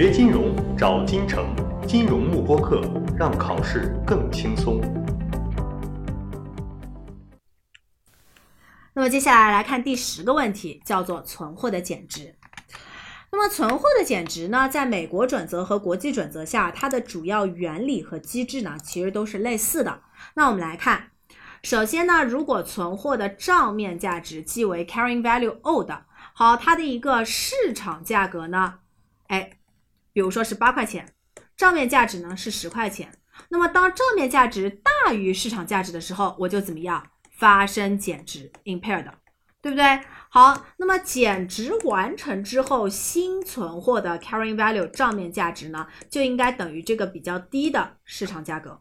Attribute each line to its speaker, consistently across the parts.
Speaker 1: 学金融找金城，金融慕播课，让考试更轻松。
Speaker 2: 那么接下来来看第十个问题，叫做存货的减值。那么存货的减值呢，在美国准则和国际准则下，它的主要原理和机制呢，其实都是类似的。那我们来看，首先呢，如果存货的账面价值即为 carrying value old，好，它的一个市场价格呢，哎，比如说是八块钱，账面价值呢是十块钱。那么当账面价值大于市场价值的时候，我就怎么样发生减值 impaired，对不对？好，那么减值完成之后，新存货的 carrying value 账面价值呢，就应该等于这个比较低的市场价格。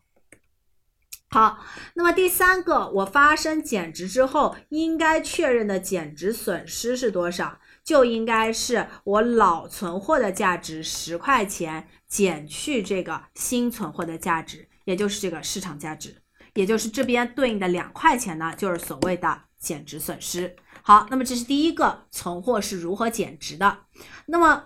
Speaker 2: 好，那么第三个，我发生减值之后，应该确认的减值损失是多少？就应该是我老存货的价值十块钱减去这个新存货的价值，也就是这个市场价值，也就是这边对应的两块钱呢，就是所谓的减值损失。好，那么这是第一个存货是如何减值的。那么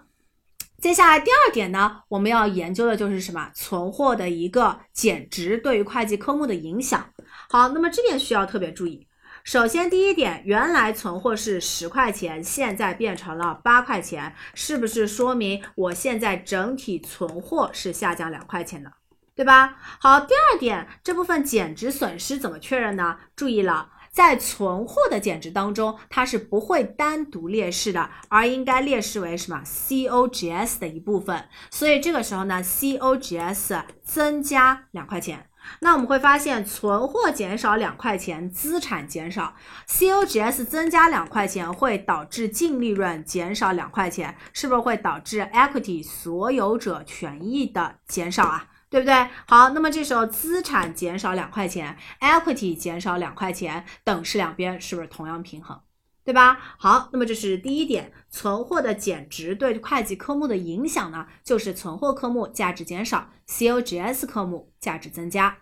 Speaker 2: 接下来第二点呢，我们要研究的就是什么？存货的一个减值对于会计科目的影响。好，那么这点需要特别注意。首先，第一点，原来存货是十块钱，现在变成了八块钱，是不是说明我现在整体存货是下降两块钱的，对吧？好，第二点，这部分减值损失怎么确认呢？注意了。在存货的减值当中，它是不会单独列示的，而应该列示为什么 COGS 的一部分。所以这个时候呢，COGS 增加两块钱，那我们会发现存货减少两块钱，资产减少，COGS 增加两块钱会导致净利润减少两块钱，是不是会导致 equity 所有者权益的减少啊？对不对？好，那么这时候资产减少两块钱，equity 减少两块钱，等式两边是不是同样平衡？对吧？好，那么这是第一点，存货的减值对会计科目的影响呢，就是存货科目价值减少，COGS 科目价值增加。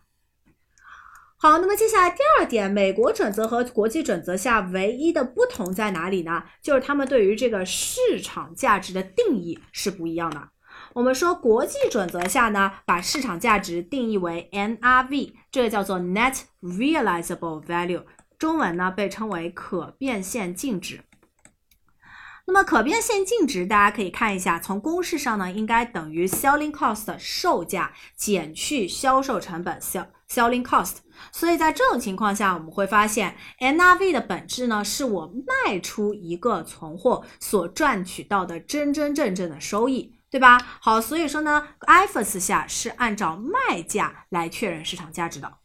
Speaker 2: 好，那么接下来第二点，美国准则和国际准则下唯一的不同在哪里呢？就是他们对于这个市场价值的定义是不一样的。我们说国际准则下呢，把市场价值定义为 NRV，这个叫做 Net Realizable Value，中文呢被称为可变现净值。那么可变现净值，大家可以看一下，从公式上呢，应该等于 Selling Cost 售价减去销售成本 （selling Cost。所以在这种情况下，我们会发现 NRV 的本质呢，是我卖出一个存货所赚取到的真真正正的收益。对吧？好，所以说呢，IFRS 下是按照卖价来确认市场价值的。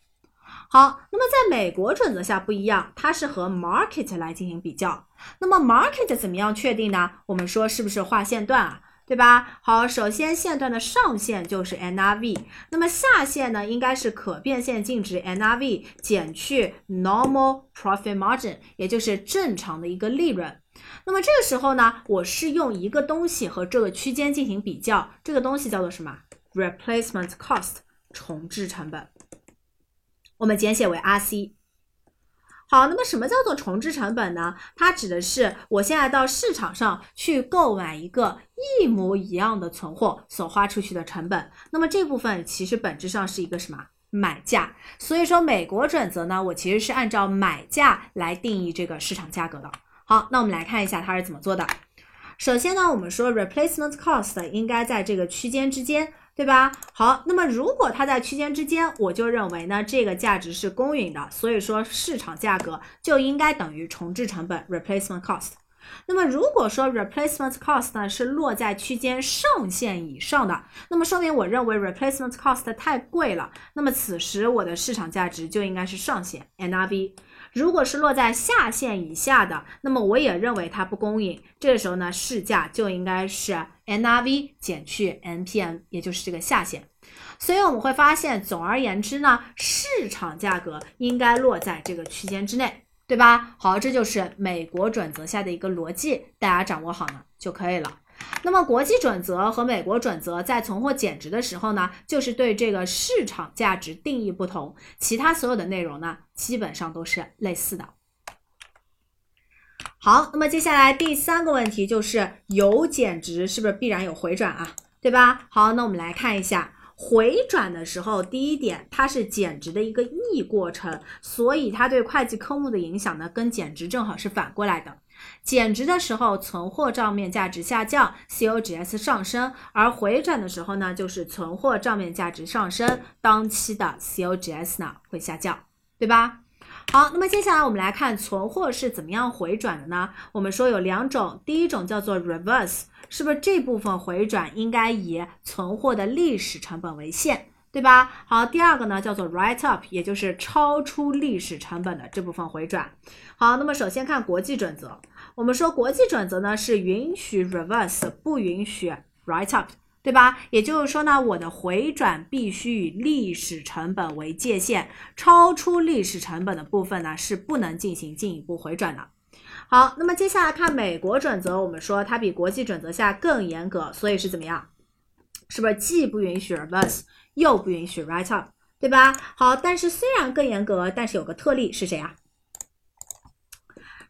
Speaker 2: 好，那么在美国准则下不一样，它是和 market 来进行比较。那么 market 怎么样确定呢？我们说是不是画线段啊？对吧？好，首先线段的上限就是 NRV，那么下限呢，应该是可变现净值 NRV 减去 normal profit margin，也就是正常的一个利润。那么这个时候呢，我是用一个东西和这个区间进行比较，这个东西叫做什么？replacement cost 重置成本，我们简写为 RC。好，那么什么叫做重置成本呢？它指的是我现在到市场上去购买一个一模一样的存货所花出去的成本。那么这部分其实本质上是一个什么买价？所以说美国准则呢，我其实是按照买价来定义这个市场价格的。好，那我们来看一下它是怎么做的。首先呢，我们说 replacement cost 应该在这个区间之间，对吧？好，那么如果它在区间之间，我就认为呢，这个价值是公允的，所以说市场价格就应该等于重置成本 replacement cost。那么如果说 replacement cost 呢是落在区间上限以上的，那么说明我认为 replacement cost 太贵了，那么此时我的市场价值就应该是上限 NRV。如果是落在下限以下的，那么我也认为它不公允。这个时候呢，市价就应该是 NRV 减去 NPM，也就是这个下限。所以我们会发现，总而言之呢，市场价格应该落在这个区间之内，对吧？好，这就是美国准则下的一个逻辑，大家掌握好呢就可以了。那么国际准则和美国准则在存货减值的时候呢，就是对这个市场价值定义不同，其他所有的内容呢，基本上都是类似的。好，那么接下来第三个问题就是有减值是不是必然有回转啊？对吧？好，那我们来看一下。回转的时候，第一点，它是减值的一个逆过程，所以它对会计科目的影响呢，跟减值正好是反过来的。减值的时候，存货账面价值下降，COGS 上升；而回转的时候呢，就是存货账面价值上升，当期的 COGS 呢会下降，对吧？好，那么接下来我们来看存货是怎么样回转的呢？我们说有两种，第一种叫做 reverse。是不是这部分回转应该以存货的历史成本为限，对吧？好，第二个呢叫做 write up，也就是超出历史成本的这部分回转。好，那么首先看国际准则，我们说国际准则呢是允许 reverse，不允许 write up，对吧？也就是说呢，我的回转必须以历史成本为界限，超出历史成本的部分呢是不能进行进一步回转的。好，那么接下来看美国准则，我们说它比国际准则下更严格，所以是怎么样？是不是既不允许 reverse，又不允许 write up，对吧？好，但是虽然更严格，但是有个特例是谁啊？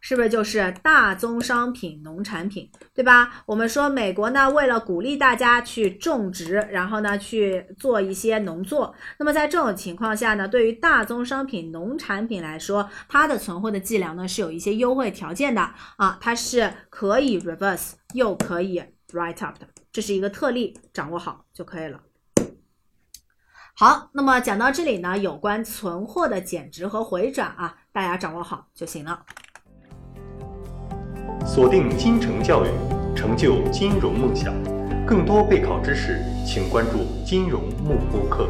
Speaker 2: 是不是就是大宗商品、农产品，对吧？我们说美国呢，为了鼓励大家去种植，然后呢去做一些农作，那么在这种情况下呢，对于大宗商品、农产品来说，它的存货的计量呢是有一些优惠条件的啊，它是可以 reverse 又可以 write up 的，这是一个特例，掌握好就可以了。好，那么讲到这里呢，有关存货的减值和回转啊，大家掌握好就行了。
Speaker 1: 锁定金城教育，成就金融梦想。更多备考知识，请关注金融慕播课。